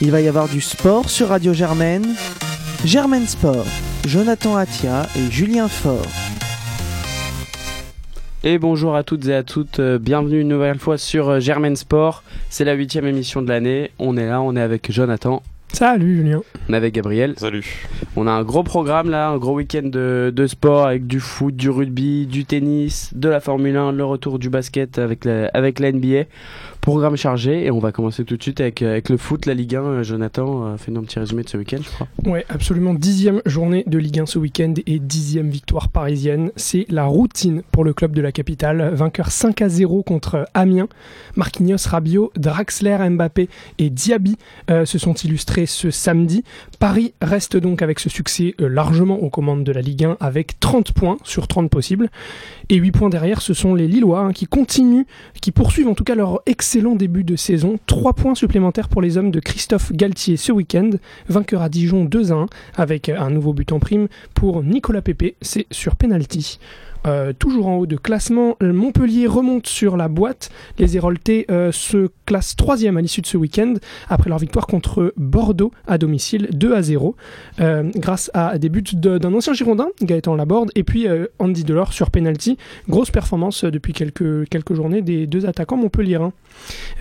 Il va y avoir du sport sur Radio Germaine. Germaine Sport, Jonathan Atia et Julien Faure. Et bonjour à toutes et à toutes, euh, bienvenue une nouvelle fois sur euh, Germaine Sport. C'est la huitième émission de l'année. On est là, on est avec Jonathan, Salut Julien. on est avec Gabriel. Salut. On a un gros programme là, un gros week-end de, de sport avec du foot, du rugby, du tennis, de la Formule 1, le retour du basket avec la, avec la NBA. Programme chargé et on va commencer tout de suite avec, euh, avec le foot, la Ligue 1. Euh, Jonathan, euh, fais-nous un petit résumé de ce week-end, je crois. Ouais, absolument. Dixième journée de Ligue 1 ce week-end et dixième victoire parisienne. C'est la routine pour le club de la capitale. Vainqueur 5 à 0 contre Amiens. Marquinhos, Rabiot, Draxler, Mbappé et Diaby se sont illustrés ce samedi. Paris reste donc avec ce succès euh, largement aux commandes de la Ligue 1 avec 30 points sur 30 possibles. Et 8 points derrière, ce sont les Lillois hein, qui continuent, qui poursuivent en tout cas leur excellent début de saison. 3 points supplémentaires pour les hommes de Christophe Galtier ce week-end. Vainqueur à Dijon 2 à 1 avec un nouveau but en prime pour Nicolas Pepe. C'est sur penalty. Euh, toujours en haut de classement, Montpellier remonte sur la boîte. Les Héroltais euh, se classent troisième à l'issue de ce week-end après leur victoire contre Bordeaux à domicile 2 à 0 euh, grâce à des buts d'un ancien Girondin, Gaëtan Laborde, et puis euh, Andy Delors sur penalty. Grosse performance euh, depuis quelques, quelques journées des deux attaquants montpelliérains.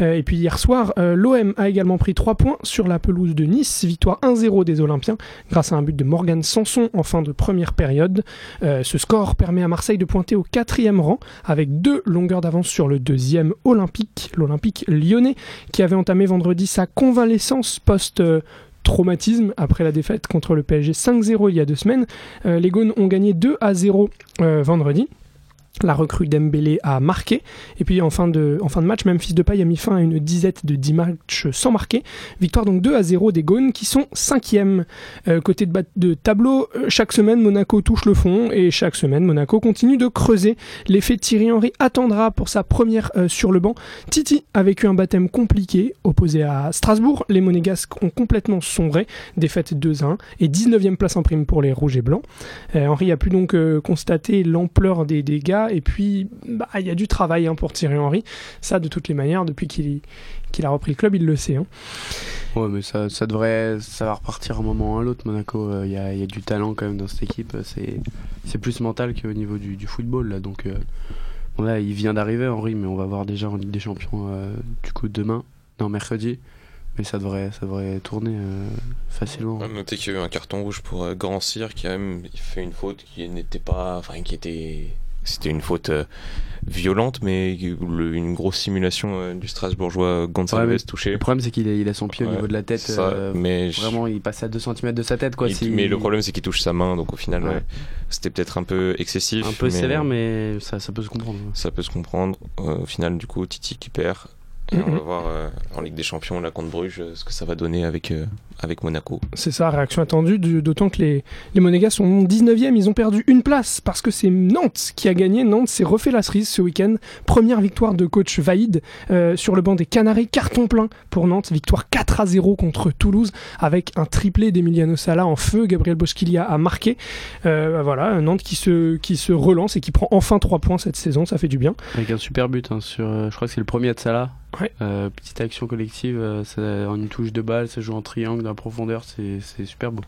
Euh, et puis hier soir, euh, l'OM a également pris 3 points sur la pelouse de Nice, victoire 1-0 des Olympiens grâce à un but de Morgan Sanson en fin de première période. Euh, ce score permet à Marseille de pointer au quatrième rang avec deux longueurs d'avance sur le deuxième Olympique, l'Olympique lyonnais, qui avait entamé vendredi sa convalescence post- traumatisme après la défaite contre le PSG 5-0 il y a deux semaines. Euh, les Gaunes ont gagné 2 à 0 euh, vendredi. La recrue Dembélé a marqué. Et puis en fin de, en fin de match, a mis fin à une disette de 10 matchs sans marquer. Victoire donc 2 à 0 des Gaunes qui sont 5e. côté de, tableau, euh, chaque semaine Monaco touche le fond et chaque semaine Monaco continue de creuser. L'effet Thierry Henry attendra pour sa première euh, sur le banc. Titi a vécu un baptême compliqué. Opposé à Strasbourg, les Monégasques ont complètement sombré. Défaite 2-1 et 19e place en prime pour les Rouges et Blancs. Euh, Henry a pu donc euh, constater l'ampleur des dégâts et puis bah, il y a du travail hein, pour Thierry Henry. Ça, de toutes les manières, depuis qu'il qu'il a repris le club, il le sait. hein. Ouais, mais ça, ça devrait. Ça va repartir un moment ou à l'autre, Monaco. Il y, a, y a du talent quand même dans cette équipe. euh, C'est c'est plus mental qu'au niveau du, du football, là. Donc. euh, bon, là, il vient d'arriver, Henri, mais on va voir déjà en Ligue des Champions, euh, du coup, demain. Non, mercredi. Mais ça devrait, ça devrait tourner euh, facilement. Ouais, notez qu'il y a eu un carton rouge pour euh, Grand Cyr qui a même fait une faute qui n'était pas. Enfin, qui était. C'était une faute euh, violente, mais le- une grosse simulation euh, du Strasbourgeois Gonçalves Ouais, touché. Le problème, c'est qu'il a, il a son pied au niveau de la tête. Ça, euh, mais je- Vraiment, il passe à 2 cm de sa tête, quoi. il- si- mais le problème, c'est qu'il touche sa main, donc au final, Ouais. c'était peut-être un peu excessif. Un peu sévère, mais ça, ça peut se comprendre. Ça peut se comprendre. Euh, au final, du coup, Titi qui perd. Et on va voir euh, en Ligue des Champions, là, contre Bruges, euh, ce que ça va donner avec, euh, avec Monaco. C'est ça, réaction attendue, du- d'autant que les, les Monégas sont 19e, ils ont perdu une place parce que c'est Nantes qui a gagné. Nantes s'est refait la cerise ce week-end. Première victoire de coach Vaïd euh, sur le banc des Canaries, carton plein pour Nantes. Victoire 4 à 0 contre Toulouse avec un triplé d'Emiliano Sala en feu. Gabriel Bosquilia a marqué. Euh, voilà, Nantes qui se, qui se relance et qui prend enfin 3 points cette saison, ça fait du bien. Avec un super but hein, sur, euh, je crois que c'est le premier de Salah. Ouais. Euh, petite action collective, euh, ça- en une touche de balle, ça joue en triangle dans la profondeur, c'est super beau.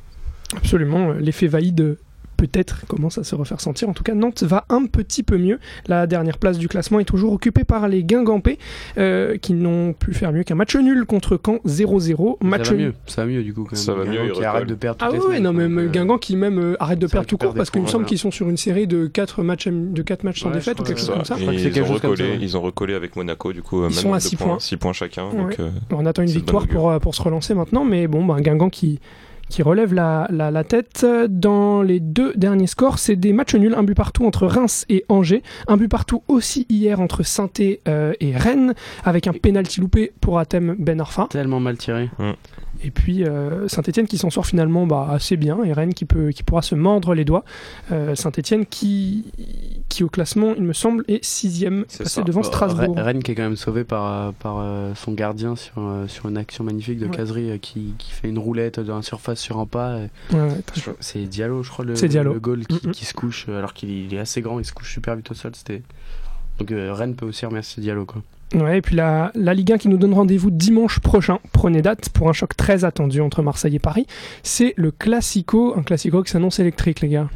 Absolument, euh, l'effet Vaïd euh, peut-être commence à se refaire sentir. En tout cas, Nantes va un petit peu mieux. La dernière place du classement est toujours occupée par les Guingampais euh, qui n'ont pu faire mieux qu'un match nul contre Caen 0-0. Match ça va nul. mieux, ça va mieux du coup quand même. Ça va Guingamp mieux, qui arrête de perdre Ah oui, non, même euh, Guingamp qui même euh, arrête de perdre tout court parce qu'il me semble qu'ils sont sur une série de 4 matchs, de quatre matchs sans Ouais, défaite ou quelque que chose comme ça. Je crois que Et c'est ils, ont recollé, ils ont recollé avec Monaco, du coup, Ils sont à deux six points, points. 6 points chacun. Ouais. Donc, euh, On attend une victoire pour, pour se relancer maintenant, mais bon, bah, Guingamp qui, qui relève la, la, la tête. Dans les deux derniers scores, c'est des matchs nuls, un but partout entre Reims et Angers, un but partout aussi hier entre saint et Rennes, avec un pénalty loupé pour Athème Ben Arfa. Tellement mal tiré. Et puis Saint-Etienne qui s'en sort finalement bah, assez bien, et Rennes qui, peut, qui pourra se mordre les doigts. Euh, Saint-Etienne qui, qui au classement, il me semble, est sixième, C'est passé ça. devant Strasbourg. Rennes qui est quand même sauvé par, par euh, son gardien sur, euh, sur une action magnifique de Ouais. Casery euh, qui, qui fait une roulette la surface sur un pas. Ouais, ouais, C'est Diallo, je crois, le, Diallo. le goal qui, Mhm. qui se couche, euh, alors qu'il il est assez grand, il se couche super vite au sol. C'était... Donc euh, Rennes peut aussi remercier Diallo. Quoi. Ouais, et puis la, la Ligue 1 qui nous donne rendez-vous dimanche prochain. Prenez date pour un choc très attendu entre Marseille et Paris. C'est le Classico, un Classico qui s'annonce électrique, les gars.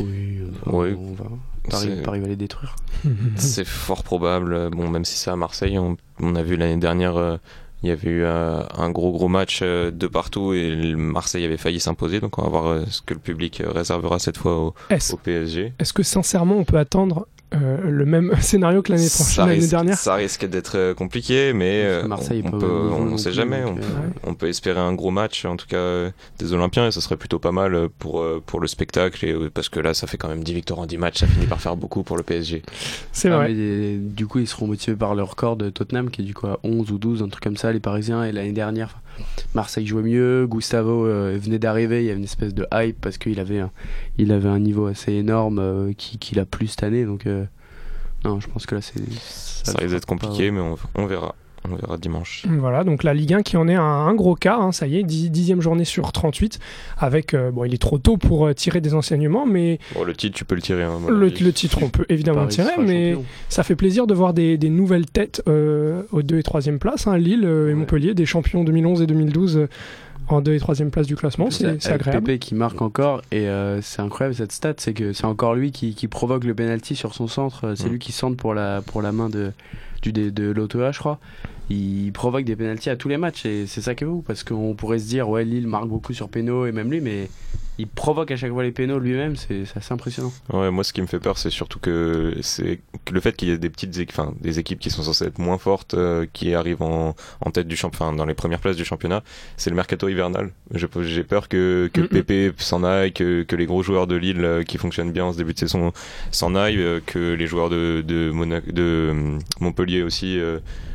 Oui, enfin, Ouais. on va. Paris, Paris va les détruire. C'est fort probable. Bon, même si c'est à Marseille, on, on a vu l'année dernière, euh, il y avait eu euh, un gros gros match euh, de partout et le Marseille avait failli s'imposer. Donc on va voir euh, ce que le public euh, réservera cette fois au PSG. est-ce que sincèrement on peut attendre euh, le même scénario que l'année dernière ça risque d'être euh, compliqué, mais euh, Marseille on, non sait jamais. On, peut- on peut espérer un gros match, en tout cas des Olympiens, et ça serait plutôt pas mal pour, pour le spectacle, et, parce que là, ça fait quand même 10 victoires en 10 matchs, ça finit par faire beaucoup pour le PSG. C'est Ah, vrai. mais du coup, ils seront motivés par le record de Tottenham qui est du coup à 11 ou 12, un truc comme ça, les Parisiens. Et l'année dernière, Marseille jouait mieux. Gustavo euh, venait d'arriver. Il y avait une espèce de hype parce qu'il avait, un- il avait un niveau assez énorme euh, qui- qu'il a plus cette année. Donc, euh, non, je pense que là, c'est. Ça, risque d'être pas, compliqué, mais on, on verra. On verra dimanche. Voilà, donc la Ligue 1 qui en est un, un gros cas, hein, ça y est, dix- dixième journée sur 38, avec, euh, bon, il est trop tôt pour euh, tirer des enseignements, mais Bon, le titre, tu peux le tirer. hein, le, le titre, on peut évidemment le Paris tirer, mais champion. ça fait plaisir de voir des, des nouvelles têtes euh, aux 2 et 3e places, hein, Lille euh, et Ouais. Montpellier, des champions 2011 et 2012 euh, en 2 et 3e place du classement, c'est agréable. Pépé qui marque encore et euh, c'est incroyable cette stat, c'est que c'est encore lui qui, qui provoque le penalty sur son centre. C'est Mm. lui qui centre pour la pour la main de du de, de l'Autoa, je crois. Il provoque des penalties à tous les matchs et c'est ça qui est beau parce qu'on pourrait se dire ouais Lille marque beaucoup sur péno et même lui, mais il provoque à chaque fois les pénaux lui-même, c'est assez impressionnant. Ouais, moi, ce qui me fait peur, c'est surtout que c'est le fait qu'il y ait des petites, équ- enfin, des équipes qui sont censées être moins fortes, euh, qui arrivent en, en tête du championnat, enfin, dans les premières places du championnat, c'est le mercato hivernal. J'ai peur que, que Mhm. Pépé s'en aille, que, que les gros joueurs de Lille euh, qui fonctionnent bien en ce début de saison s'en aillent, euh, que les joueurs de, de, Monaco, de euh, Montpellier aussi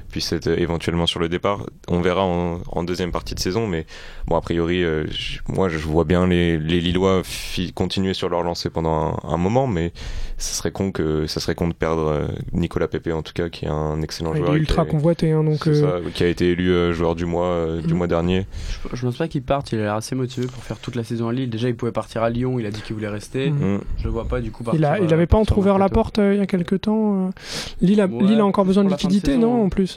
euh, puissent être éventuellement sur le départ. On verra en, en deuxième partie de saison, mais bon, a priori, euh, moi, je vois bien les, les Lillois fi- continuer sur leur lancée pendant un, un moment, mais ça serait con que ça serait con de perdre euh, Nicolas Pepe en tout cas, qui est un excellent Il joueur. est et qui ultra a- convoité, hein, donc c'est euh, ça, qui a été élu euh, joueur du mois euh, du Mhm. mois dernier. Je, je pense pas qu'il parte, il a l'air assez motivé pour faire toute la saison à Lille. Déjà il pouvait partir à Lyon, il a dit qu'il voulait rester. Mhm. Mm. Je vois pas du coup il, partir, a, il euh, avait pas entrouvert la porte euh, il y a quelques temps. euh. Lille, a, Ouais, Lille a encore besoin de liquidité, saison, non, en plus?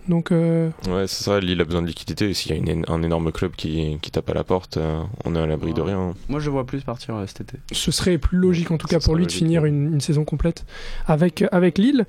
Donc, euh, Ouais, c'est ça. Lille a besoin de liquidité. Et s'il y a une- un énorme club qui, qui tape à la porte, euh, on est à l'abri de rien. Moi je le vois plus partir euh, cet été. ce serait plus logique en tout cas pour lui de finir ouais. une, une saison complète avec, avec Lille.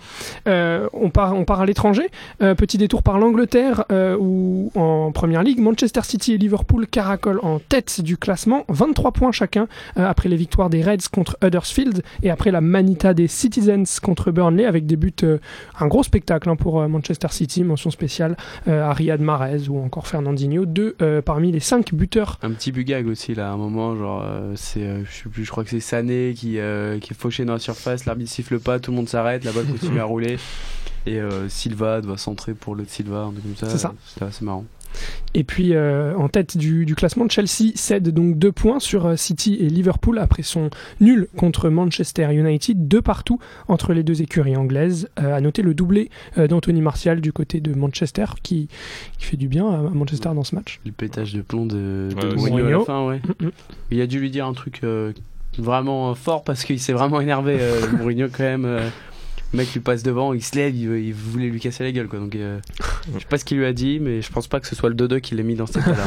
Euh, on, part, on part à l'étranger. Euh, petit détour par l'Angleterre euh, où en première ligue, Manchester City et Liverpool caracolent en tête du classement, 23 points chacun euh, après les victoires des Reds contre Huddersfield et après la manita des Citizens contre Burnley avec des buts, euh, un gros spectacle hein, pour euh, Manchester City, mention spéciale euh, à Riyad Mahrez ou encore Fernandinho, deux euh, parmi les cinq buteurs Un petit bugag aussi là, à un moment, genre euh, c'est, euh, je sais plus, je crois que c'est Sané qui, euh, qui est fauché dans la surface, l'arbitre siffle pas, tout le monde s'arrête, la balle continue à rouler et euh, Silva doit centrer pour l'autre Silva, un truc comme ça. C'est ça. Assez marrant. Et puis euh, en tête du, du classement, Chelsea cède donc deux points sur euh, City et Liverpool après son nul contre Manchester United, deux partout entre les deux écuries anglaises. Euh, à noter le doublé euh, d'Anthony Martial du côté de Manchester qui, qui fait du bien à Manchester dans ce match. Le pétage de plomb de, de Ouais, Mourinho à Mourinho. la fin, ouais. Mm, mm. Il a dû lui dire un truc euh, vraiment fort parce qu'il s'est vraiment énervé, euh, Mourinho quand même. Euh, le mec lui passe devant, il se lève, il, il voulait lui casser la gueule quoi. Donc euh, je sais pas ce qu'il lui a dit, mais je pense pas que ce soit le dodo qui l'ait mis dans cet état-là.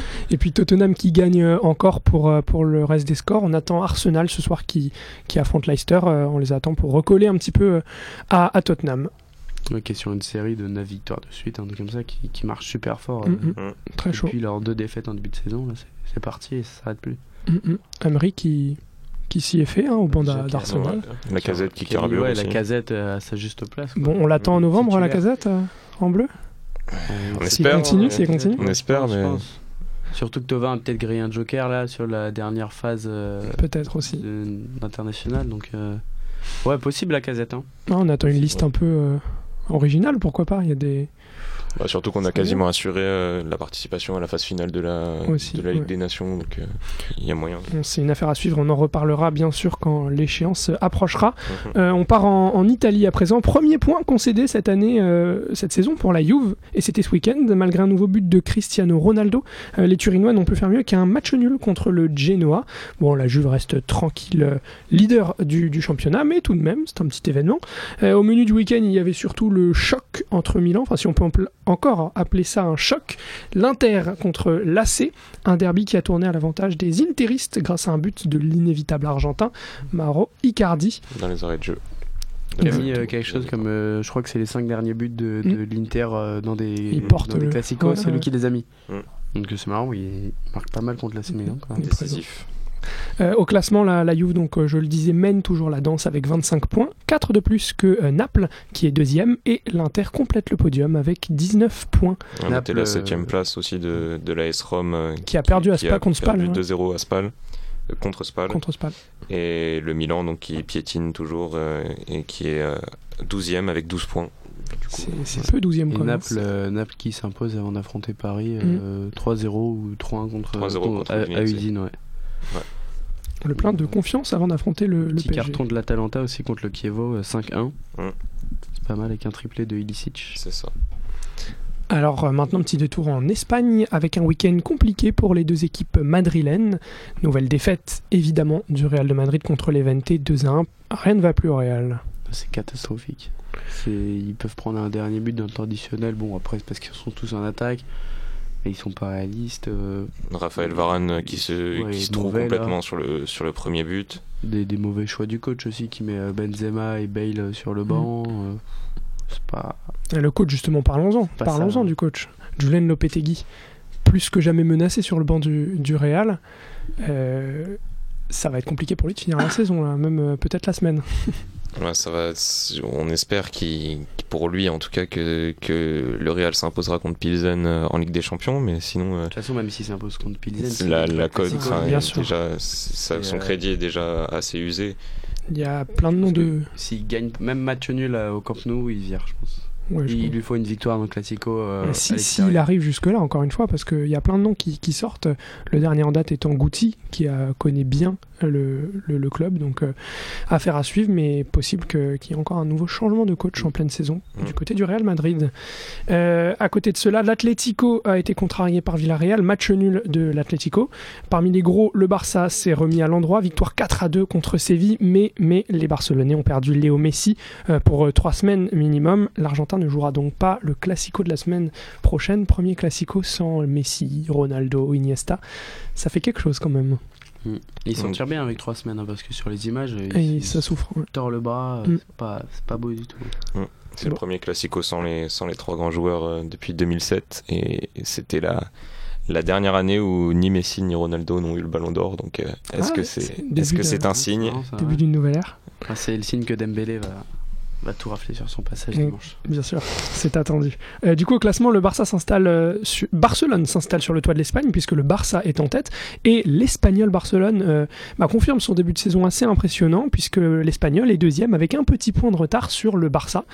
Et puis Tottenham qui gagne euh, encore pour, euh, pour le reste des scores. On attend Arsenal ce soir qui, qui affronte Leicester. Euh, on les attend pour recoller un petit peu euh, à, à Tottenham. Ouais, qui est sur une série de 9 victoires de suite, un truc comme ça, qui, qui marche super fort. euh, Mm, mm. Très chaud. Depuis leurs deux défaites en début de saison, c'est- parti et ça s'arrête plus. Mm, mm. Emery qui, qui s'y est fait hein, au banc d'Arsenal. La casette qui carbure ouais, aussi. la casette euh, à sa juste place. quoi. Bon, on l'attend en novembre à la Titulaire. casette euh, en bleu On espère, continue, hein, s'il continue. On espère, je mais- pense. Surtout que Tovin a peut-être grillé un joker là sur la dernière phase euh, Peut-être aussi. internationale. Donc, euh, ouais, possible la casette. Hein. Ah, on attend une liste un peu euh, originale, pourquoi pas Il y a des, Bah, surtout qu'on a quasiment assuré euh, la participation à la phase finale de la, Aussi, de la Ligue ouais. des Nations, donc euh, il y a moyen. Bon, C'est une affaire à suivre, on en reparlera bien sûr quand l'échéance approchera. Mhm. Euh, on part en, en Italie à présent. Premier point concédé cette année, euh, cette saison pour la Juve, et c'était ce week-end, malgré un nouveau but de Cristiano Ronaldo. euh, les Turinois n'ont pu faire mieux qu'un match nul contre le Genoa. Bon, la Juve reste tranquille, leader du, du championnat, mais tout de même, c'est un petit événement. Euh, au menu du week-end, il y avait surtout le choc entre Milan, enfin si on peut empl- encore appeler ça un choc, l'Inter contre l'AC, un derby qui a tourné à l'avantage des Interistes grâce à un but de l'inévitable argentin Mauro Icardi. Dans les arrêts de jeu. Il a mis euh, quelque chose comme, euh, je crois que c'est les 5 derniers buts de, de l'Inter euh, dans des, Il porte dans des le- classicos, ouais, c'est ouais. lui qui les a mis. Mm. Donc c'est marrant, il, marque pas mal contre la est Décisif. Euh, au classement, la, la Juve, donc, euh, je le disais, mène toujours la danse avec 25 points, 4 de plus que euh, Naples, qui est deuxième, et l'Inter complète le podium avec 19 points, a Naples, la euh, 7ème place aussi de, de l'AS Rome. euh, qui a perdu à qui Spa a contre Spal, perdu ouais, 2-0 à Spal, euh, contre Spal. contre Spal. Et le Milan, donc, qui piétine toujours euh, et qui est euh, 12ème avec 12 points. C'est peu 12e Et quand. Naples, euh, Naples qui s'impose avant d'affronter Paris Mm. euh, 3-0 ou 3-1 contre, 3-0 contre à, à Udinese. Udine. Ouais. Le plein de confiance avant d'affronter le, le Petit PSG. carton de l'Atalanta aussi contre le Chievo euh, 5-1. Mm. C'est pas mal avec un triplé de Ilicic. c'est ça. Alors euh, maintenant, petit détour en Espagne avec un week-end compliqué pour les deux équipes madrilènes. Nouvelle défaite évidemment du Real de Madrid contre l'Evente 2 à 1. Rien ne va plus au Real. C'est catastrophique. Ils peuvent prendre un dernier but d'un temps additionnel. Bon, après, c'est parce qu'ils sont tous en attaque. Mais ils sont pas réalistes. euh, Raphaël Varane euh, qui se, Ouais, qui se trouve là. complètement sur le, sur le premier but. des, des mauvais choix du coach aussi qui met euh, Benzema et Bale sur le banc. euh, c'est pas. Et le coach, justement, parlons-en. Parlons-en hein. du coach. Julen Lopetegui, plus que jamais menacé sur le banc du, du Real. Euh, ça va être compliqué pour lui de finir la saison, là, même euh, peut-être la semaine. Ouais, ça va, on espère qu'il, pour lui en tout cas que, que le Real s'imposera contre Pilsen euh, en Ligue des Champions, mais sinon euh, De toute façon, même s'il s'impose contre Pilsen, c'est la, la est sûr. déjà, ça- son euh, crédit est déjà assez usé. Il y a plein de noms de. S'il gagne même match nul au Camp Nou, il vire, je pense. Ouais, il, lui faut une victoire dans le Classico. euh, à si, s'il arrive jusque-là, encore une fois, parce qu'il y a plein de noms qui, qui sortent. Le dernier en date étant Guti, qui a, connaît bien le, le- le club. Donc, euh, affaire à suivre, mais possible que- qu'il y ait encore un nouveau changement de coach en pleine saison Mm. du côté du Real Madrid. Euh, à côté de cela, l'Atlético a été contrarié par Villarreal. Match nul de l'Atlético. Parmi les gros, le Barça s'est remis à l'endroit. Victoire 4 à 2 contre Séville. Mais, mais les Barcelonais ont perdu Léo Messi euh, pour euh, trois semaines minimum. L'Argentin ne jouera donc pas le Classico de la semaine prochaine. Premier Classico sans Messi, Ronaldo, Iniesta. Ça fait quelque chose quand même. Il s'en Mm. tire bien avec trois semaines, hein, parce que sur les images, Et il, ça souffre. le bras, Mm. c'est pas, c'est pas beau du tout. C'est Bon. le premier Classico sans les, sans les trois grands joueurs euh, depuis 2007 et c'était la, la dernière année où ni Messi ni Ronaldo n'ont eu le Ballon d'Or. Donc euh, est-ce Ah, que c'est c'est le début est-ce que c'est un signe Début ouais. d'une nouvelle ère. Enfin, c'est le signe que Dembélé va, va tout rafler sur son passage Mm. dimanche. Bien sûr, c'est attendu. Euh, du coup, au classement, le Barça s'installe euh. Barcelone s'installe sur le toit de l'Espagne puisque le Barça est en tête et l'Espagnol Barcelone euh, bah, confirme son début de saison assez impressionnant puisque l'Espagnol est deuxième avec un petit point de retard sur le Barça.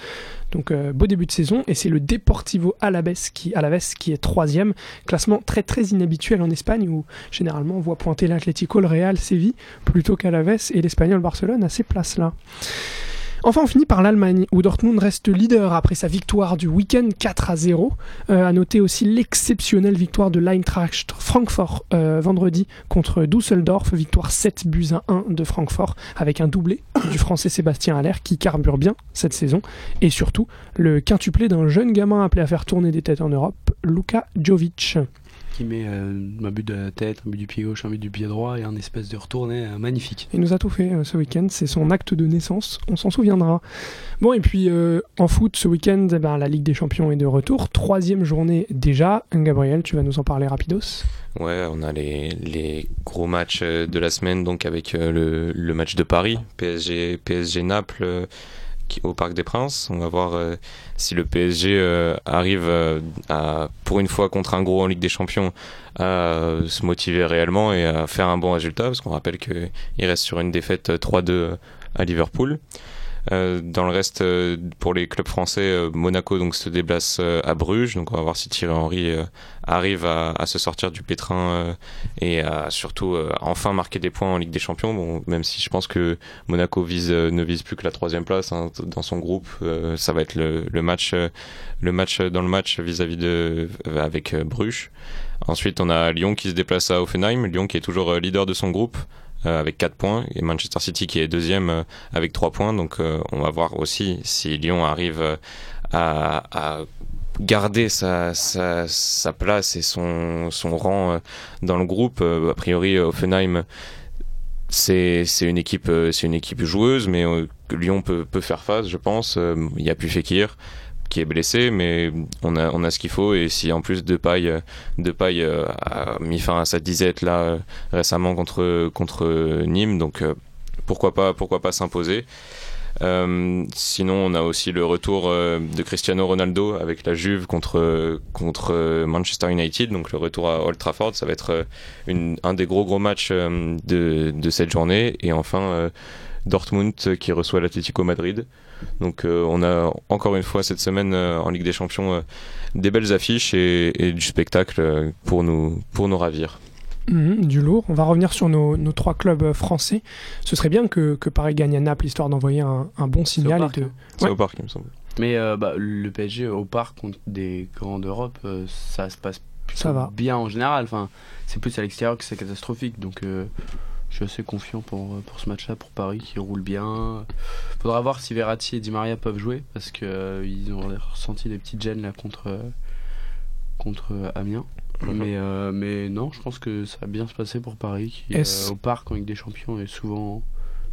Donc beau début de saison et c'est le Deportivo Alaves qui, Alaves qui est troisième. Classement très très inhabituel en Espagne où généralement on voit pointer l'Atlético, le Real, Séville plutôt qu'Alaves et l'Espagnol Barcelone à ces places-là. Enfin, on finit par l'Allemagne, où Dortmund reste leader après sa victoire du week-end 4 à 0. Euh, à noter aussi l'exceptionnelle victoire de l'Eintracht Francfort euh, vendredi contre Düsseldorf, victoire 7 buts à 1 de Francfort, avec un doublé du français Sébastien Haller qui carbure bien cette saison, et surtout le quintuplé d'un jeune gamin appelé à faire tourner des têtes en Europe, Luka Jovic. Qui met euh, un but de la tête, un but du pied gauche, un but du pied droit et un espèce de retourné euh, magnifique. Il nous a tout fait euh, ce week-end, c'est son acte de naissance, on s'en souviendra. Bon, et puis euh, en foot, ce week-end, eh ben, la Ligue des Champions est de retour, troisième journée déjà. Gabriel, tu vas nous en parler rapidos Ouais, on a les, les gros matchs de la semaine, donc avec euh, le, le match de Paris, PSG, PSG Naples euh, au Parc des Princes. On va voir euh, si le PSG euh, arrive euh, à, pour une fois contre un gros en Ligue des Champions, à se motiver réellement et à faire un bon résultat, parce qu'on rappelle qu'il reste sur une défaite euh, 3-2 à Liverpool. Dans le reste, pour les clubs français, Monaco donc se déplace à Bruges. Donc on va voir si Thierry Henry arrive à, se sortir du pétrin et à surtout enfin marquer des points en Ligue des Champions. Bon, même si je pense que Monaco vise, ne vise plus que la troisième place hein, dans son groupe, ça va être le, le match, le match dans le match vis-à-vis de avec Bruges. Ensuite, on a Lyon qui se déplace à Offenheim. Lyon qui est toujours euh, leader de son groupe euh, avec 4 points et Manchester City qui est deuxième euh, avec 3 points. Donc on va voir aussi si Lyon arrive à, garder sa, place et son, son rang dans le groupe. A priori, Offenheim c'est une équipe c'est une équipe joueuse mais Lyon peut, peut faire face je pense il y a plus Fekir qui est blessé, mais on a, on a ce qu'il faut. Et si en plus de paille, de paille euh, a mis fin à sa disette là euh, récemment contre, contre Nîmes, donc euh, pourquoi pas, pourquoi pas s'imposer. sinon, on a aussi le retour de Cristiano Ronaldo avec la Juve contre, contre Manchester United, donc le retour à Old Trafford. Ça va être un des gros gros matchs de, de cette journée. Et enfin, Dortmund qui reçoit l'Atlético Madrid. Donc euh, on a encore une fois cette semaine euh, en Ligue des Champions euh, des belles affiches et, du spectacle pour nous, pour nous ravir. Mhm, du lourd. On va revenir sur nos, trois clubs français. Ce serait bien que, Paris gagne à Naples, histoire d'envoyer un, bon signal. C'est au, parc, il me semble. Mais bah, le PSG au parc contre des grands d'Europe, ça se passe ça va. bien en général. Enfin, c'est plus à l'extérieur que c'est catastrophique. Donc je suis assez confiant pour, pour ce match-là, pour Paris, qui roule bien. Faudra voir si Verratti et Di Maria peuvent jouer, parce qu'ils euh, ils ont ressenti des petites gênes là contre, contre Amiens. Mhm. Mais, euh, mais non, je pense que ça va bien se passer pour Paris, qui euh, au parc en Ligue des Champions est souvent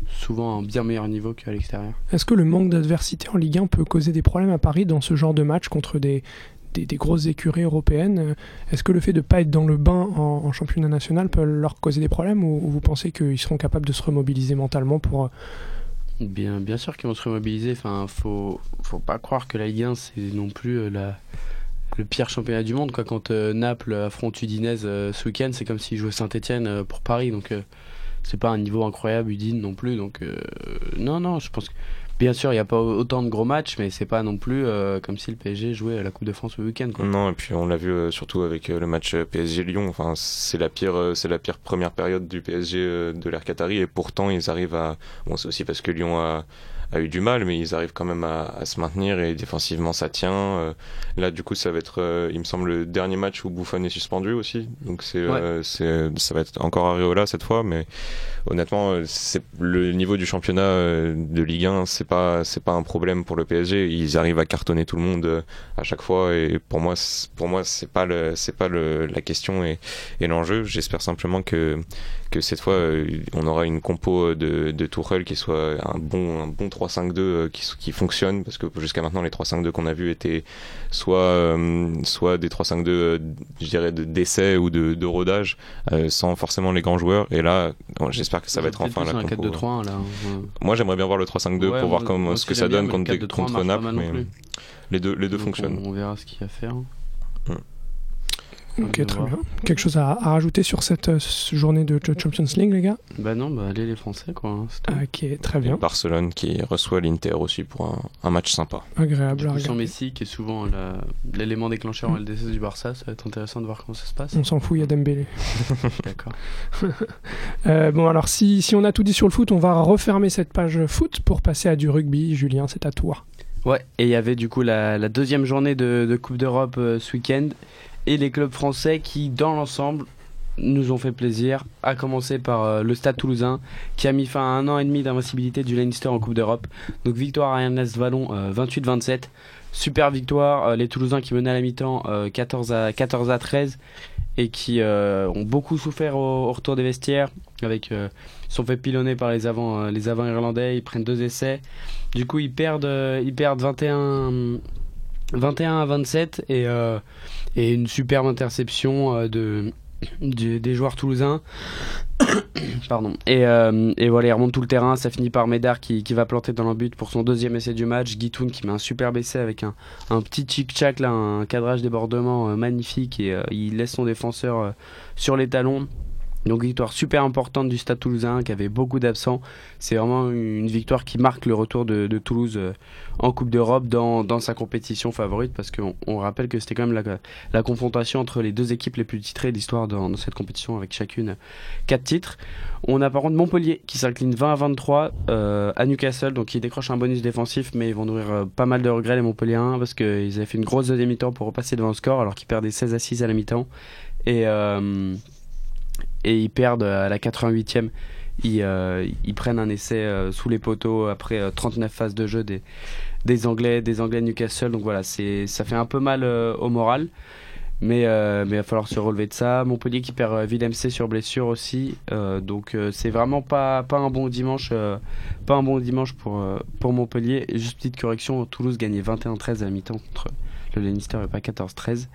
souvent à un bien meilleur niveau qu'à l'extérieur. Est-ce que le manque d'adversité en Ligue 1 peut causer des problèmes à Paris dans ce genre de match contre des, des, grosses écuries européennes. Euh, est-ce que le fait de ne pas être dans le bain en, championnat national peut leur causer des problèmes ou, vous pensez qu'ils seront capables de se remobiliser mentalement pour... Euh, bien, bien sûr qu'ils vont se remobiliser. Enfin, faut, faut pas croire que la Ligue 1 c'est non plus euh, la, le pire championnat du monde. Quand Naples affronte Udinese ce week-end, c'est comme s'ils jouaient Saint-Etienne pour Paris. Donc c'est pas un niveau incroyable Udine non plus. Donc non, non, je pense que Bien sûr, il n'y a pas autant de gros matchs, mais c'est pas non plus euh, comme si le PSG jouait à la Coupe de France le week-end. Non, et puis on l'a vu euh, surtout avec euh, le match PSG-Lyon. Enfin, c'est la pire, c'est la pire première période du PSG de l'ère Qatari, et pourtant ils arrivent à. Bon, c'est aussi parce que Lyon a a eu du mal, mais ils arrivent quand même à, à se maintenir et défensivement ça tient. Euh, là, du coup, ça va être, euh, il me semble, le dernier match où Buffon est suspendu aussi. Donc c'est, euh, c'est, ça va être encore Areola cette fois, mais honnêtement, c'est le niveau du championnat de Ligue 1, c'est pas, c'est pas un problème pour le PSG. Ils arrivent à cartonner tout le monde à chaque fois et pour moi, pour moi, c'est pas le, c'est pas le, la question et, et l'enjeu. J'espère simplement que que cette fois on aura une compo de, de Tourelle qui soit un bon un bon 3-5-2 euh, qui, qui fonctionne parce que jusqu'à maintenant les 3-5-2 qu'on a vus étaient soit euh, soit des 3-5-2 euh, je dirais de d'essai ou de, de rodage sans forcément les grands joueurs et là j'espère que ça va être enfin la compo. 4-2-3 là. Moi j'aimerais bien voir le 3-5-2 pour voir comment ce que ça donne contre, contre Naples mais les deux les deux fonctionnent. On, verra ce qu'il y a à faire. Ok, très bien. Quelque chose à, rajouter sur cette euh, journée de Champions League, les gars? Bah non, bah allez les Français, quoi. Hein, ok, très bien. Barcelone qui reçoit l'Inter aussi pour un, match sympa. Agréable à Sans Messi, qui est souvent l'élément déclencheur en LDC du Barça, ça va être intéressant de voir comment ça se passe. On s'en fout, il y a Dembélé. D'accord. Euh, bon, alors si, si on a tout dit sur le foot, on va refermer cette page foot pour passer à du rugby. Julien, c'est à toi. Ouais, et il y avait du coup la, deuxième journée de, Coupe d'Europe euh, ce week-end et les clubs français qui, dans l'ensemble, nous ont fait plaisir, à commencer par euh, le Stade toulousain qui a mis fin à un an et demi d'invincibilité du Leinster en Coupe d'Europe. Donc victoire à Ernest Vallon 28-27. Euh, Super victoire, euh, les Toulousains qui menaient à la mi-temps 14, à, 14 à 13 et qui ont beaucoup souffert au, retour des vestiaires avec ils sont fait pilonner par les avants les avants irlandais, ils prennent deux essais. Du coup, ils perdent ils perdent 21 21 à 27 et, euh, et une superbe interception euh, de, des joueurs toulousains. Pardon. Et, euh, et, voilà, il remonte tout le terrain. Ça finit par Médard qui, va planter dans le but pour son deuxième essai du match. Guitoun qui met un superbe essai avec un, petit chic-chac, un cadrage débordement magnifique et il laisse son défenseur sur les talons. Donc victoire super importante du Stade Toulousain qui avait beaucoup d'absents. C'est vraiment une victoire qui marque le retour de, Toulouse euh, en Coupe d'Europe dans, dans, sa compétition favorite parce qu'on on rappelle que c'était quand même la, la, confrontation entre les deux équipes les plus titrées d'histoire dans, dans, cette compétition avec chacune 4 titres. On a par contre Montpellier qui s'incline 20 à 23 euh, à Newcastle donc ils décrochent un bonus défensif mais ils vont nourrir euh, pas mal de regrets les Montpelliéens parce qu'ils avaient fait une grosse deuxième mi-temps pour repasser devant le score alors qu'ils perdaient 16 à 6 à la mi-temps et et ils perdent à la 88e. Ils, euh, ils prennent un essai euh, sous les poteaux après 39 euh, phases de jeu des, Anglais, des Anglais Newcastle. Donc voilà, ça fait un peu mal au moral. Mais, mais il va falloir se relever de ça. Montpellier qui perd Villemc sur blessure aussi. donc c'est vraiment pas, pas un bon dimanche, pas un bon dimanche pour, pour Montpellier. Juste petite correction, Toulouse gagnait 21-13 à mi-temps contre, le Leinster n'est pas 14-13.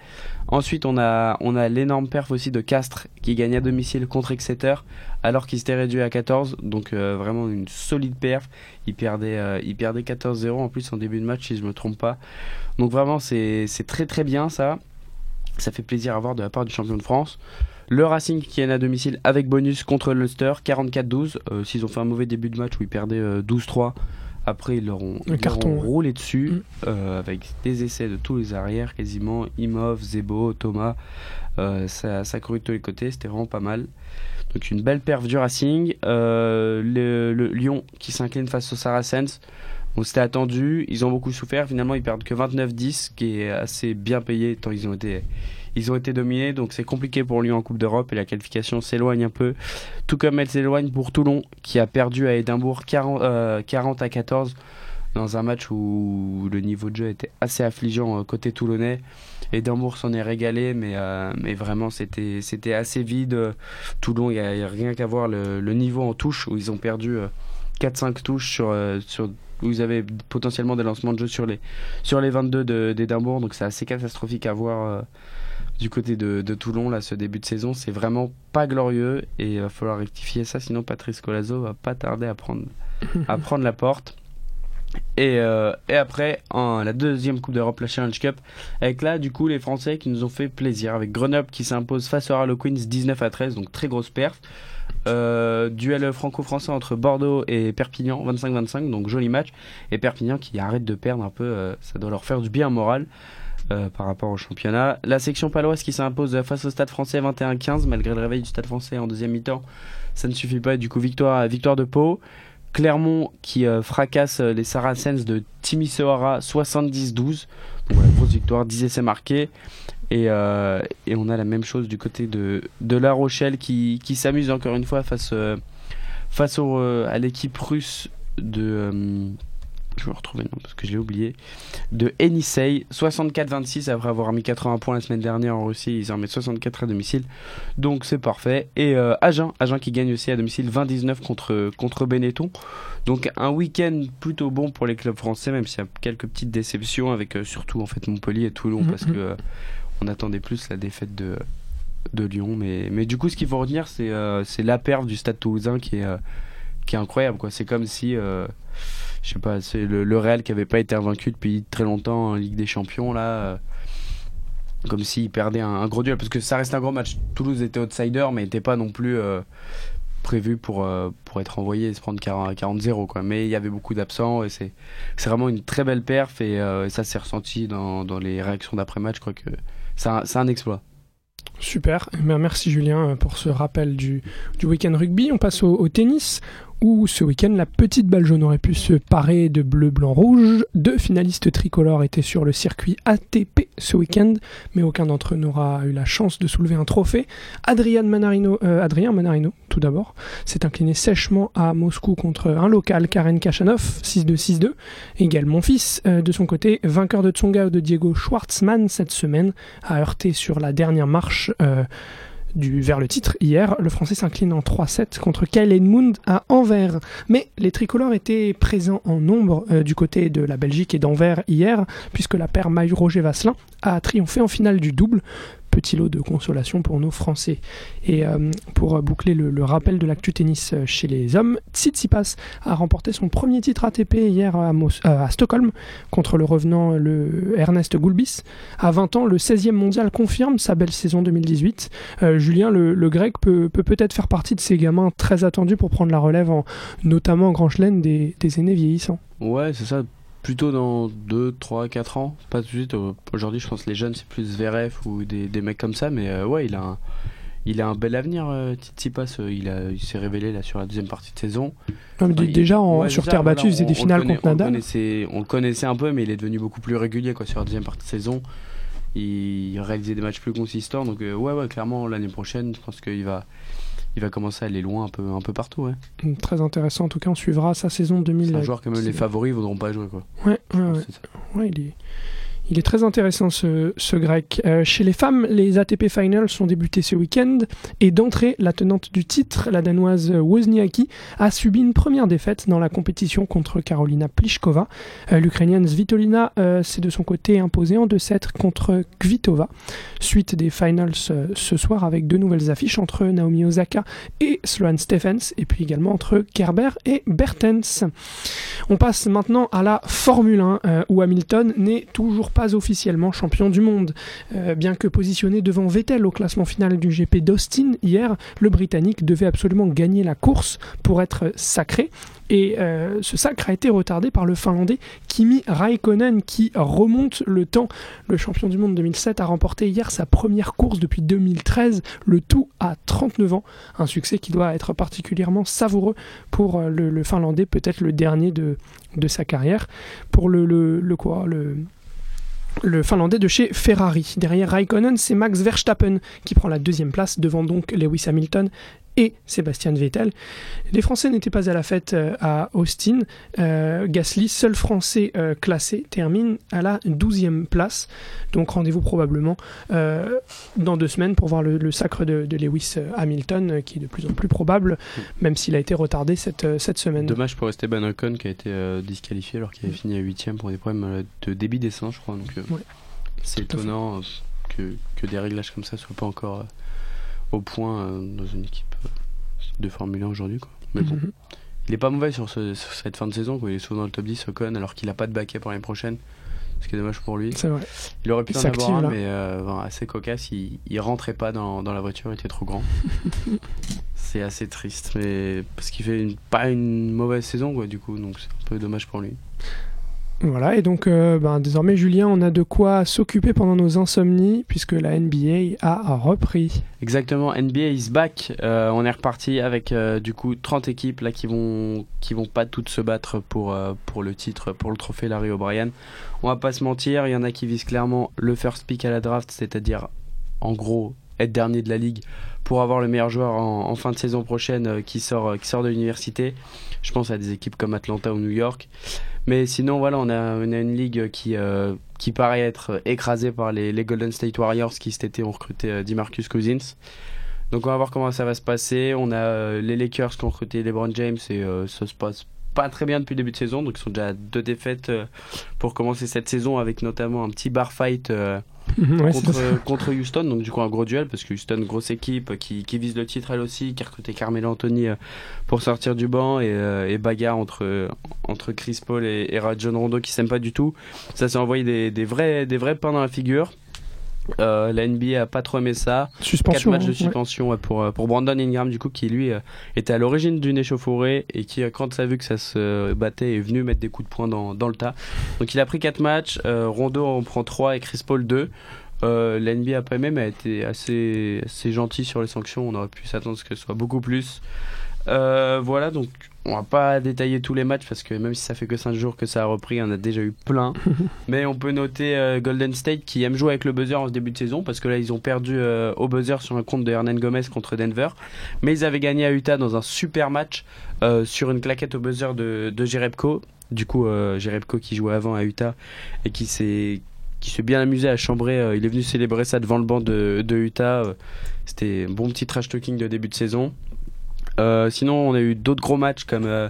Ensuite, on a, on a l'énorme perf aussi de Castres qui gagne à domicile contre Exeter alors qu'il s'était réduit à 14. Donc euh, vraiment une solide perf. Il perdait, euh, il perdait 14-0 en plus en début de match si je ne me trompe pas. Donc vraiment c'est très très bien ça. Ça fait plaisir à voir de la part du champion de France. Le Racing qui est à domicile avec bonus contre le Leinster 44-12. Euh, s'ils ont fait un mauvais début de match où ils perdaient 12-3 après, ils leur ont, roulé dessus mm. euh, avec des essais de tous les arrières quasiment. Imov, Zebo, Thomas. Euh, ça, ça a couru de tous les côtés. C'était vraiment pas mal. Donc une belle perf du Racing. Euh, le, Lyon qui s'incline face aux Saracens. Bon, c'était attendu. Ils ont beaucoup souffert. Finalement, ils perdent que 29-10, qui est assez bien payé tant ils ont été ils ont été dominés, donc c'est compliqué pour Lyon en Coupe d'Europe et la qualification s'éloigne un peu. Tout comme elle s'éloigne pour Toulon, qui a perdu à Édimbourg 40, euh, à 14 dans un match où le niveau de jeu était assez affligeant euh, côté toulonnais. Édimbourg s'en est régalé, mais, euh, mais vraiment c'était, c'était assez vide. Toulon, il n'y a, rien qu'à voir le, niveau en touche, où ils ont perdu 4-5 touches sur, sur où ils avaient potentiellement des lancements de jeu sur les, sur les 22 d'Édimbourg. Donc c'est assez catastrophique à voir du côté de, Toulon, là, ce début de saison, c'est vraiment pas glorieux et il va falloir rectifier ça, sinon Patrice Colazo va pas tarder à prendre, à prendre la porte. Et, euh, et après, en la deuxième Coupe d'Europe, la Challenge Cup, avec là, du coup, les Français qui nous ont fait plaisir, avec Grenoble qui s'impose face à Harlequins 19 à 13, donc très grosse perf. Euh, duel franco-français entre Bordeaux et Perpignan, 25-25, donc joli match. Et Perpignan qui arrête de perdre un peu, euh, ça doit leur faire du bien moral. Euh, par rapport au championnat. La section paloise qui s'impose face au Stade français 21-15 malgré le réveil du Stade français en deuxième mi-temps. Ça ne suffit pas. Du coup, victoire, victoire de Pau. Clermont qui euh, fracasse euh, les Saracens de Timisoara 70-12. Donc voilà, grosse victoire, 10 essais marqués. Et, on a la même chose du côté de, La Rochelle qui, s'amuse encore une fois face, à l'équipe russe de je vais retrouver nom parce que je l'ai oublié, de Enisei, 64-26 après avoir mis 80 points la semaine dernière en Russie, ils en mettent 64 à domicile, donc c'est parfait. Et euh, Agen, Agen qui gagne aussi à domicile 20-19 contre, contre Benetton, donc un week-end plutôt bon pour les clubs français, même s'il y a quelques petites déceptions avec euh, surtout en fait Montpellier et Toulon mm-hmm. parce que euh, on attendait plus la défaite de, de Lyon, mais, mais du coup ce qu'il faut retenir c'est c'est la perf du Stade Toulousain qui est, qui est incroyable, quoi. c'est comme si je sais pas, c'est le, Real qui avait pas été invaincu depuis très longtemps en Ligue des Champions là. Euh, comme s'il perdait un, gros duel parce que ça reste un gros match. Toulouse était outsider mais n'était pas non plus euh, prévu pour, euh, pour être envoyé et se prendre 40-0 quoi. Mais il y avait beaucoup d'absents et c'est vraiment une très belle perf et, ça s'est ressenti dans, dans les réactions d'après match. Je crois que c'est un, un exploit. Super, eh merci Julien pour ce rappel du, du week-end rugby. On passe au tennis où ce week-end la petite balle jaune aurait pu se parer de bleu, blanc, rouge. Deux finalistes tricolores étaient sur le circuit ATP ce week-end, mais aucun d'entre eux n'aura eu la chance de soulever un trophée. Adrian Manarino, euh, Adrien Manarino, tout d'abord, s'est incliné sèchement à Moscou contre un local, Karen Kachanov, 6-2-6-2. Également fils, euh, de son côté, vainqueur de Tsonga de Diego Schwartzmann cette semaine, a heurté sur la dernière marche. Euh, du, vers le titre hier. Le français s'incline en 3-7 contre Kyle Edmund à Anvers. Mais les tricolores étaient présents en nombre euh, du côté de la Belgique et d'Anvers hier, puisque la paire Mayu-Roger Vasselin a triomphé en finale du double petit lot de consolation pour nos Français. Et pour boucler le, rappel de l'actu tennis chez les hommes, Tsitsipas a remporté son premier titre ATP hier à, à Stockholm contre le revenant Ernest Goulbis. À 20 ans, le 16e mondial confirme sa belle saison 2018. Julien, le, grec peut peut-être faire partie de ces gamins très attendus pour prendre la relève, en, notamment en Grand Chelem des, des aînés vieillissants. Ouais, c'est ça plutôt dans 2, 3, 4 ans. Pas tout de suite. Aujourd'hui, je pense que les jeunes, c'est plus Zverev ou des, des, mecs comme ça. Mais euh, ouais, il a un, il a un bel avenir, euh, Tsitsipas. Euh, il, a, il s'est révélé là sur la deuxième partie de saison. déjà, sur terre battue, il faisait des finales contre Nadal. On, connaissait, on le connaissait un peu, mais il est devenu beaucoup plus régulier quoi, sur la deuxième partie de saison. Il réalisait des matchs plus consistants. Donc, ouais, ouais, clairement, l'année prochaine, je pense qu'il va il va commencer à aller loin un peu, un peu partout. Ouais. Mm, très intéressant. En tout cas, on suivra sa saison 2000. C'est un joueur que même les favoris ne voudront pas jouer. Quoi. Ouais, ouais, ouais. ouais il est il est très intéressant ce, grec. Euh, chez les femmes, les ATP Finals sont débutés ce week-end et d'entrée, la tenante du titre, la danoise Wozniacki, a subi une première défaite dans la compétition contre Karolina Pliskova. Euh, L'Ukrainienne Svitolina euh, s'est de son côté imposée en 2-7 contre Kvitova. Suite des Finals ce soir avec deux nouvelles affiches entre Naomi Osaka et Sloane Stephens et puis également entre Kerber et Bertens. On passe maintenant à la Formule 1 où Hamilton n'est toujours pas officiellement champion du monde. Euh, bien que positionné devant Vettel au classement final du GP d'Austin hier, le Britannique devait absolument gagner la course pour être sacré. Et euh, ce sacre a été retardé par le Finlandais Kimi Raikkonen qui remonte le temps. Le champion du monde 2007 a remporté hier sa première course depuis 2013, le tout à 39 ans. Un succès qui doit être particulièrement savoureux pour euh, le, Finlandais, peut-être le dernier de, de sa carrière. Pour le quoi le le Finlandais de chez Ferrari. Derrière Raikkonen, c'est Max Verstappen qui prend la deuxième place devant donc Lewis Hamilton et Sébastien Vettel. Les Français n'étaient pas à la fête euh, à Austin. Euh, Gasly, seul Français euh, classé, termine à la 12e place. Donc rendez-vous probablement dans deux semaines pour voir le, sacre de, Lewis Hamilton, qui est de plus en plus probable, même s'il a été retardé cette, cette semaine. Dommage pour Esteban Ocon qui a été disqualifié alors qu'il avait fini à 8e pour des problèmes de débit d'essence, je crois. Donc c'est étonnant que, que, des réglages comme ça ne soient pas encore au point dans une équipe de Formule 1 aujourd'hui. Mais bon, mhm. il est pas mauvais sur, cette fin de saison. Quoi. Il est souvent dans le top 10, Ocon, alors qu'il a pas de baquet pour l'année prochaine. Ce qui est dommage pour lui. C'est vrai. Il aurait pu en avoir un, mais euh, assez cocasse. Il, il rentrait pas dans, dans, la voiture, il était trop grand. c'est assez triste, mais parce qu'il fait une, pas une mauvaise saison, quoi, du coup, donc c'est un peu dommage pour lui. Voilà, et donc euh, ben, désormais, Julien, on a de quoi s'occuper pendant nos insomnies, puisque la NBA a repris. Exactement, NBA is back. Euh, on est reparti avec euh, du coup 30 équipes là qui vont qui vont pas toutes se battre pour, pour le titre, pour le trophée Larry O'Brien. On va pas se mentir, il y en a qui visent clairement le first pick à la draft, c'est-à-dire en gros être dernier de la ligue pour avoir le meilleur joueur en, fin de saison prochaine qui sort qui sort de l'université. Je pense à des équipes comme Atlanta ou New York. Mais sinon, voilà, on a, une ligue qui, euh, qui paraît être écrasée par les, Golden State Warriors qui cet été ont recruté euh, DeMarcus Cousins. Donc on va voir comment ça va se passer. On a euh, les Lakers qui ont recruté LeBron James et ça se passe pas très bien depuis le début de saison. Donc ils sont déjà deux défaites pour commencer cette saison avec notamment un petit bar fight contre, contre, Houston. Donc, du coup, un gros duel parce que Houston, grosse équipe qui, qui vise le titre elle aussi, qui a recruté Carmelo Anthony euh, pour sortir du banc et, euh, et bagarre entre, entre Chris Paul et, et Rajon Rondo qui s'aiment pas du tout. Ça s'est envoyé des, des, vrais, des vrais pains dans la figure. Euh, la NBA a pas trop aimé ça. Suspension. 4 matchs de suspension pour, euh, pour Brandon Ingram, du coup, qui lui euh, était à l'origine d'une échauffourée et qui, quand ça a vu que ça se battait, est venu mettre des coups de poing dans, dans le tas. Donc il a pris 4 matchs. Rondo en prend 3 et Chris Paul 2. la NBA a pas même a été assez, assez gentil sur les sanctions. On aurait pu s'attendre à ce que ce soit beaucoup plus. Voilà, donc on va pas détailler tous les matchs parce que même si ça fait que 5 jours que ça a repris, on a déjà eu plein. Mais on peut noter euh, Golden State qui aime jouer avec le buzzer en ce début de saison parce que là ils ont perdu euh, au buzzer sur un compte de Hernan Gomez contre Denver. Mais ils avaient gagné à Utah dans un super match euh, sur une claquette au buzzer de, de Jerebko. Du coup, Jerebko qui jouait avant à Utah et qui s'est qui s'est bien amusé à chambrer. il est venu célébrer ça devant le banc de, de Utah. C'était un bon petit trash talking de début de saison. Euh, sinon, on a eu d'autres gros matchs comme euh,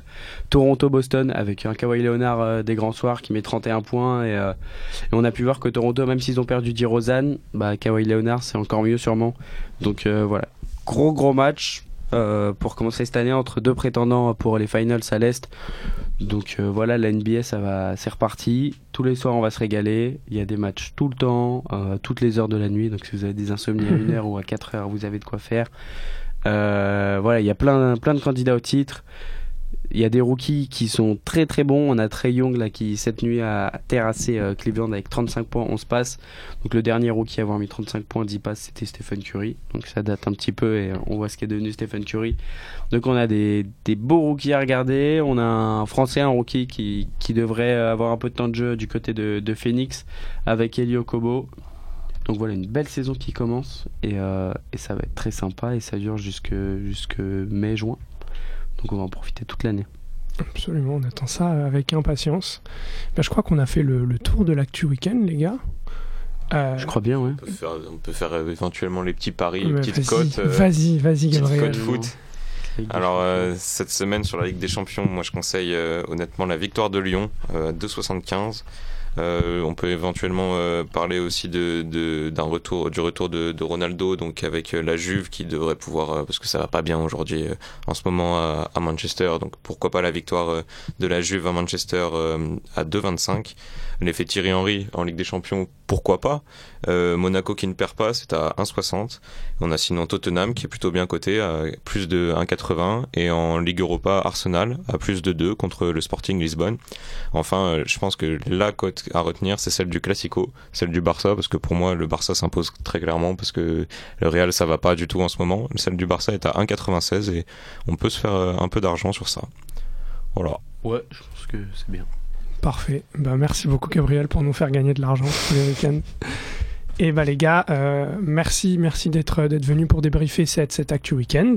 Toronto-Boston avec un Kawhi Leonard euh, des grands soirs qui met 31 points. Et, euh, et on a pu voir que Toronto, même s'ils ont perdu DeRozan, bah, Kawhi Leonard, c'est encore mieux sûrement. Donc euh, voilà, gros gros match euh, pour commencer cette année entre deux prétendants pour les finals à l'Est. Donc euh, voilà, la NBA, ça va, c'est reparti. Tous les soirs, on va se régaler. Il y a des matchs tout le temps, euh, toutes les heures de la nuit. Donc si vous avez des insomnies à 1 heure ou à 4 heures, vous avez de quoi faire. Euh, voilà, il y a plein, de candidats au titre. Il y a des rookies qui sont très très bons. On a Trey Young là, qui cette nuit a terrassé euh, Cleveland avec 35 points, 11 passes. Donc le dernier rookie à avoir mis 35 points, 10 passes, c'était Stephen Curry. Donc ça date un petit peu et on voit ce qu'est devenu Stephen Curry. Donc on a des, beaux rookies à regarder. On a un Français, un rookie qui, devrait avoir un peu de temps de jeu du côté de, de Phoenix avec Elio Kobo. Donc voilà, une belle saison qui commence et, euh, et ça va être très sympa et ça dure jusque, jusque mai-juin. Donc on va en profiter toute l'année. Absolument, on attend ça avec impatience. Ben, je crois qu'on a fait le, le tour de l'actu week-end, les gars. Euh, Je crois bien, ouais. On peut faire, on peut faire, éventuellement les petits paris, les petites cotes. euh, Vas-y, vas-y, petites Gabriel. cotes foot. Alors euh, cette semaine sur la Ligue des Champions, moi je conseille euh, honnêtement la victoire de Lyon euh, 2,75. Euh, on peut éventuellement euh, parler aussi de, d'un retour, du retour de, Ronaldo, donc avec euh, la Juve qui devrait pouvoir, parce que ça va pas bien aujourd'hui en ce moment à, à Manchester, donc pourquoi pas la victoire de la Juve à Manchester à 2,25. L'effet Thierry Henry en Ligue des Champions, pourquoi pas. Euh, Monaco qui ne perd pas, c'est à 1,60. On a sinon Tottenham qui est plutôt bien coté à plus de 1,80 et en Ligue Europa Arsenal à plus de 2 contre le Sporting Lisbonne. Enfin, euh, je pense que la cote à retenir c'est celle du Classico, celle du Barça parce que pour moi le Barça s'impose très clairement parce que le Real ça va pas du tout en ce moment. Celle du Barça est à 1,96 et on peut se faire euh, un peu d'argent sur ça. Voilà. Ouais, je pense que c'est bien. Parfait. Ben, merci beaucoup, Gabriel, pour nous faire gagner de l'argent tous les week-ends. Et bah les gars, euh, merci, merci d'être d'être venus pour débriefer cette, cette actu week-end.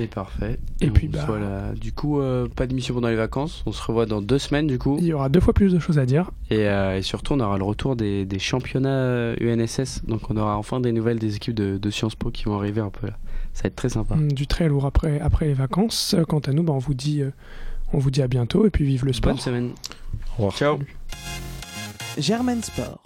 Et parfait. Et puis, bah- voit là. Du coup, euh, pas d'émission pendant les vacances. On se revoit dans deux semaines du coup. Il y aura deux fois plus de choses à dire. Et, euh, et surtout, on aura le retour des, des championnats euh, UNSS. Donc, on aura enfin des nouvelles des équipes de, de Sciences Po qui vont arriver un peu là. Ça va être très sympa. Du très lourd après, après les vacances. Euh, Quant à nous, bah, on vous dit, euh, on vous dit à bientôt et puis vive le sport. Bonne semaine. Au revoir. Ciao. Germaine Sport.